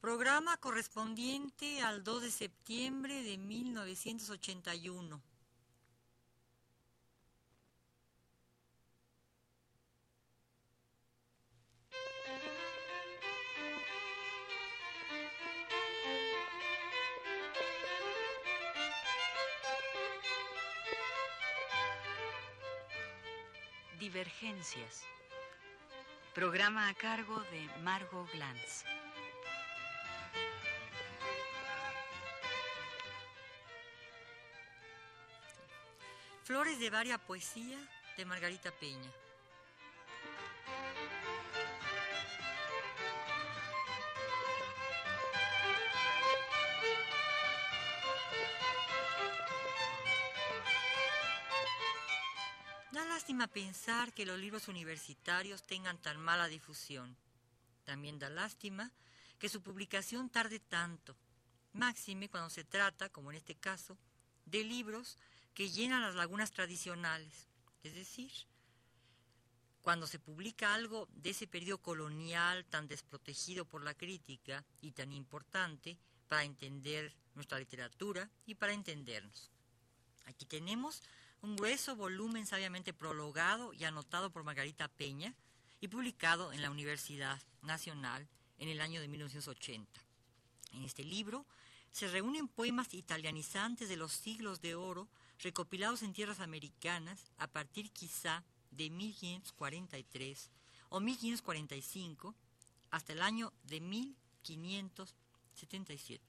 Programa correspondiente al 2 de septiembre de 1981. Divergencias. Programa a cargo de Margot Glantz. Flores de varia poesía de Margarita Peña. Da lástima pensar que los libros universitarios tengan tan mala difusión. También da lástima que su publicación tarde tanto, máxime cuando se trata, como en este caso, de libros que llenan las lagunas tradicionales. Es decir, cuando se publica algo de ese periodo colonial tan desprotegido por la crítica y tan importante para entender nuestra literatura y para entendernos. Aquí tenemos un grueso volumen sabiamente prologado y anotado por Margarita Peña y publicado en la Universidad Nacional en el año de 1980. En este libro se reúnen poemas italianizantes de los siglos de oro recopilados en tierras americanas a partir quizá de 1543 o 1545 hasta el año de 1577.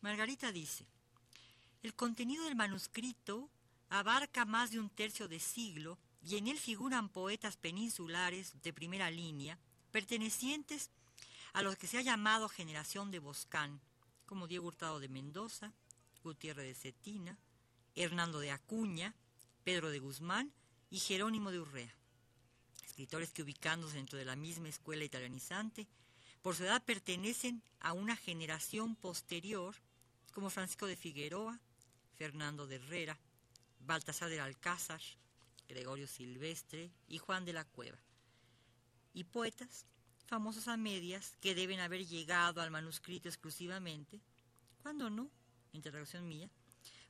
Margarita dice, el contenido del manuscrito abarca más de un tercio de siglo y en él figuran poetas peninsulares de primera línea, pertenecientes a los que se ha llamado generación de Boscán, como Diego Hurtado de Mendoza, Gutiérrez de Cetina, Hernando de Acuña, Pedro de Guzmán y Jerónimo de Urrea. Escritores que ubicándose dentro de la misma escuela italianizante, por su edad pertenecen a una generación posterior, como Francisco de Figueroa, Fernando de Herrera, Baltasar del Alcázar, Gregorio Silvestre y Juan de la Cueva. Y poetas famosos a medias que deben haber llegado al manuscrito exclusivamente, cuando no, interrogación mía,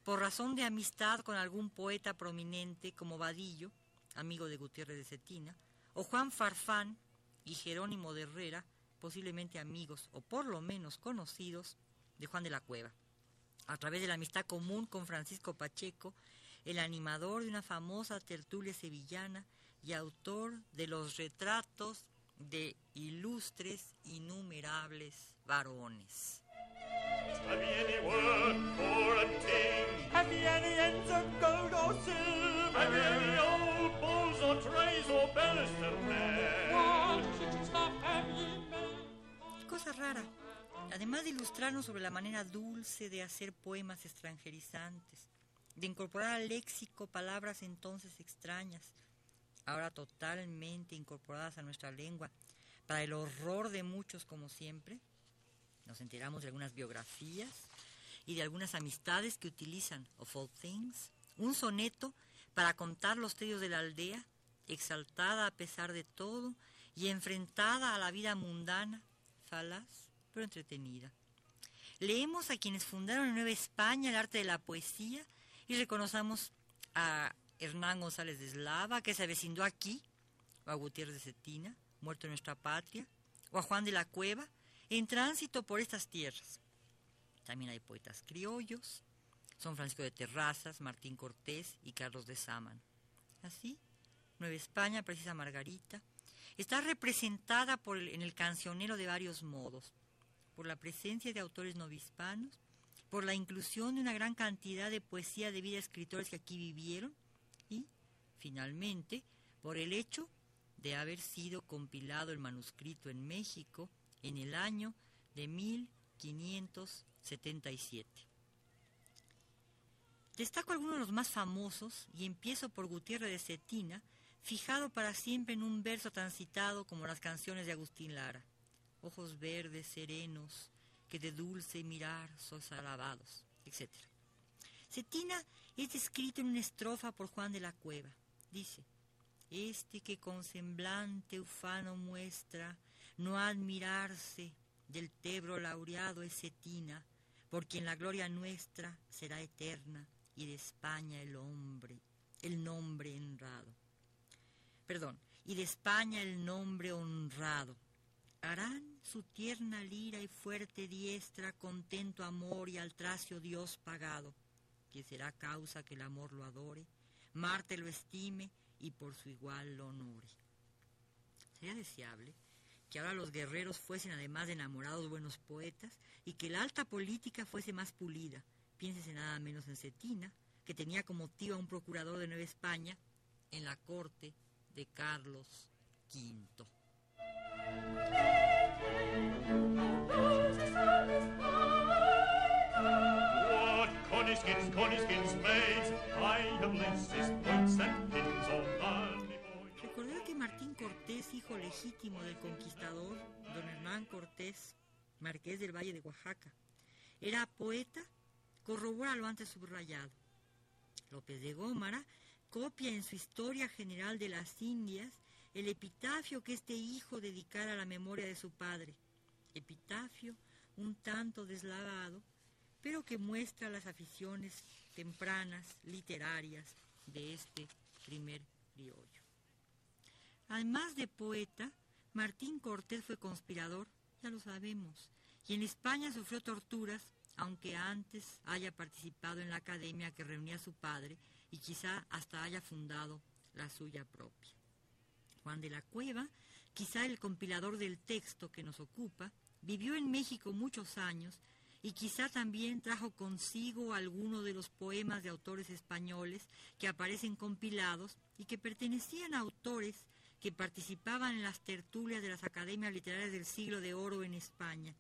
por razón de amistad con algún poeta prominente como Vadillo, amigo de Gutiérrez de Cetina, o Juan Farfán y Jerónimo de Herrera, posiblemente amigos o por lo menos conocidos de Juan de la Cueva, a través de la amistad común con Francisco Pacheco, el animador de una famosa tertulia sevillana y autor de los retratos de ilustres innumerables varones. Cosa rara. Además de ilustrarnos sobre la manera dulce de hacer poemas extranjerizantes, de incorporar al léxico palabras entonces extrañas, ahora totalmente incorporadas a nuestra lengua, para el horror de muchos como siempre. Nos enteramos de algunas biografías y de algunas amistades que utilizan, of all things, un soneto para contar los tedios de la aldea, exaltada a pesar de todo y enfrentada a la vida mundana, falaz pero entretenida. Leemos a quienes fundaron en Nueva España el arte de la poesía y reconozcamos a Hernán González de Eslava, que se avecindó aquí, o a Gutiérrez de Cetina, muerto en nuestra patria, o a Juan de la Cueva, en tránsito por estas tierras. También hay poetas criollos, son Francisco de Terrazas, Martín Cortés y Carlos de Saman. Así, Nueva España, precisa Margarita, está representada por en el cancionero de varios modos, por la presencia de autores novispanos, por la inclusión de una gran cantidad de poesía de vida de escritores que aquí vivieron y, finalmente, por el hecho de haber sido compilado el manuscrito en México en el año de 1577. Destaco algunos de los más famosos y empiezo por Gutiérrez de Cetina, fijado para siempre en un verso tan citado como las canciones de Agustín Lara. Ojos verdes, serenos, que de dulce mirar sois alabados, etc. Cetina es descrito en una estrofa por Juan de la Cueva. Dice, este que con semblante ufano muestra, no admirarse del Tebro laureado es Cetina, por quien la gloria nuestra será eterna y de España el hombre, el nombre honrado. Perdón, y de España el nombre honrado. Harán su tierna lira y fuerte diestra contento amor y al tracio Dios pagado, que será causa que el amor lo adore, Marte lo estime y por su igual lo honore. Sería deseable que ahora los guerreros fuesen además de enamorados buenos poetas y que la alta política fuese más pulida. Piénsese nada menos en Cetina, que tenía como tío a un procurador de Nueva España en la corte de Carlos V. Cortés, hijo legítimo del conquistador, don Hernán Cortés, marqués del Valle de Oaxaca, era poeta, corrobora lo antes subrayado. López de Gómara copia en su Historia General de las Indias el epitafio que este hijo dedicara a la memoria de su padre, epitafio un tanto deslavado, pero que muestra las aficiones tempranas literarias de este primer criollo. Además de poeta, Martín Cortés fue conspirador, ya lo sabemos, y en España sufrió torturas, aunque antes haya participado en la academia que reunía a su padre y quizá hasta haya fundado la suya propia. Juan de la Cueva, quizá el compilador del texto que nos ocupa, vivió en México muchos años y quizá también trajo consigo algunos de los poemas de autores españoles que aparecen compilados y que pertenecían a autores que participaban en las tertulias de las academias literarias del siglo de oro en España,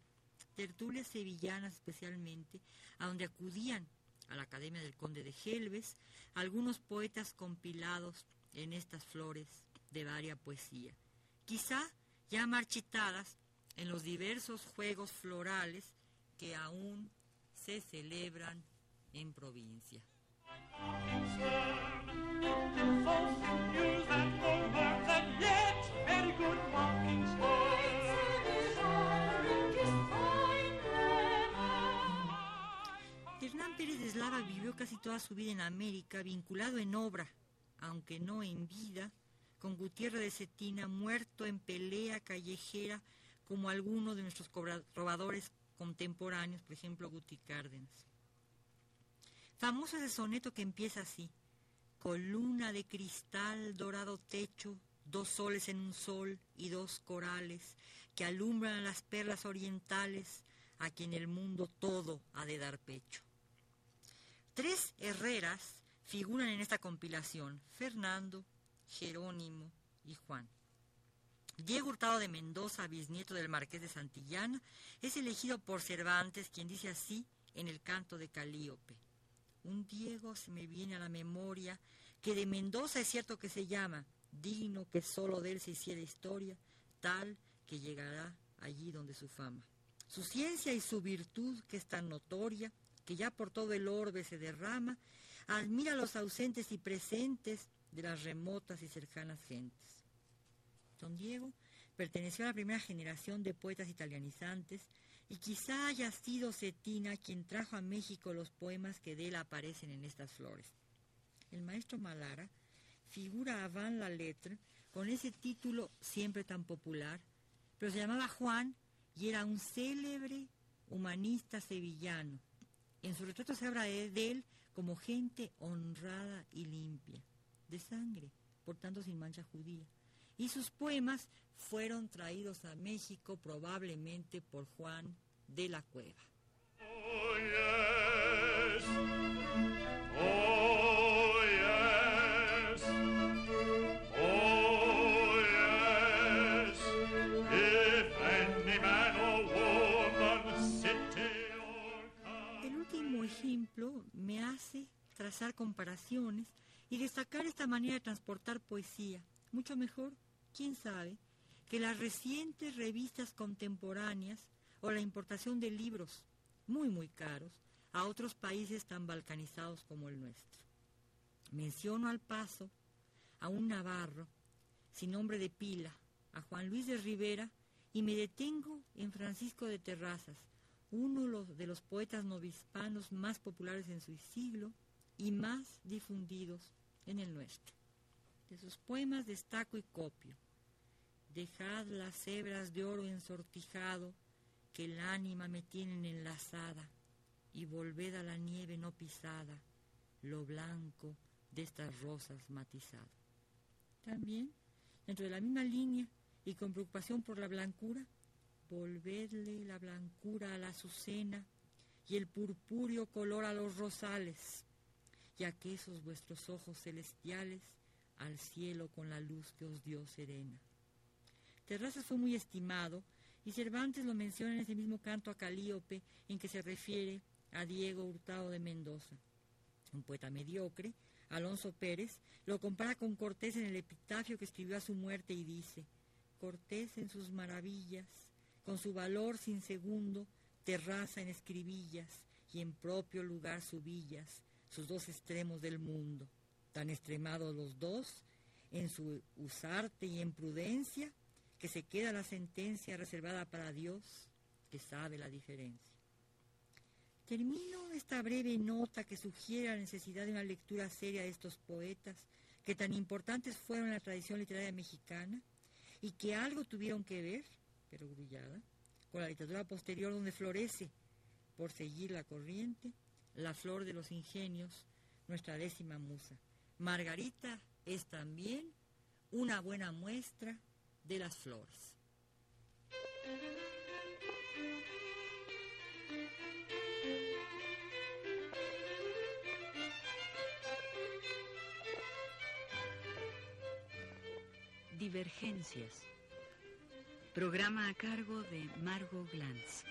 tertulias sevillanas especialmente, a donde acudían a la Academia del Conde de Gelbes algunos poetas compilados en estas flores de varia poesía, quizá ya marchitadas en los diversos juegos florales que aún se celebran en provincia. Casi toda su vida en América, vinculado en obra, aunque no en vida, con Gutiérrez de Cetina, muerto en pelea callejera como alguno de nuestros robadores contemporáneos, por ejemplo Guti Cárdenas. Famoso ese soneto que empieza así, columna de cristal, dorado techo, dos soles en un sol y dos corales que alumbran las perlas orientales a quien el mundo todo ha de dar pecho. Tres Herreras figuran en esta compilación, Fernando, Jerónimo y Juan. Diego Hurtado de Mendoza, bisnieto del marqués de Santillana, es elegido por Cervantes, quien dice así en el canto de Calíope. Un Diego se me viene a la memoria, que de Mendoza es cierto que se llama, digno que solo de él se hiciera historia, tal que llegará allí donde su fama. Su ciencia y su virtud, que es tan notoria, que ya por todo el orbe se derrama, admira los ausentes y presentes de las remotas y cercanas gentes. Don Diego perteneció a la primera generación de poetas italianizantes y quizá haya sido Cetina quien trajo a México los poemas que de él aparecen en estas flores. El maestro Malara figura a Van la Lettre con ese título siempre tan popular, pero se llamaba Juan y era un célebre humanista sevillano. En su retrato se habla de él como gente honrada y limpia, de sangre, portando sin mancha judía. Y sus poemas fueron traídos a México probablemente por Juan de la Cueva. Comparaciones y destacar esta manera de transportar poesía, mucho mejor, quién sabe, que las recientes revistas contemporáneas o la importación de libros muy muy caros a otros países tan balcanizados como el nuestro. Menciono al paso a un navarro sin nombre de pila, a Juan Luis de Rivera, y me detengo en Francisco de Terrazas, uno de los poetas novispanos más populares en su siglo y más difundidos en el nuestro. De sus poemas destaco y copio. Dejad las hebras de oro ensortijado que el ánima me tienen enlazada y volved a la nieve no pisada lo blanco de estas rosas matizadas. También, dentro de la misma línea y con preocupación por la blancura, volvedle la blancura a la azucena y el purpúreo color a los rosales, ya que esos vuestros ojos celestiales al cielo con la luz que os dio serena. Terrazas fue muy estimado y Cervantes lo menciona en ese mismo canto a Calíope en que se refiere a Diego Hurtado de Mendoza. Un poeta mediocre, Alonso Pérez, lo compara con Cortés en el epitafio que escribió a su muerte y dice, Cortés en sus maravillas, con su valor sin segundo, terraza en escribillas y en propio lugar subillas, sus dos extremos del mundo, tan extremados los dos, en su usarte y en prudencia, que se queda la sentencia reservada para Dios, que sabe la diferencia. Termino esta breve nota que sugiere la necesidad de una lectura seria de estos poetas que tan importantes fueron en la tradición literaria mexicana y que algo tuvieron que ver, pero brillada, con la literatura posterior donde florece, por seguir la corriente, la flor de los ingenios, nuestra décima musa. Margarita es también una buena muestra de las flores. Divergencias. Programa a cargo de Margot Glantz.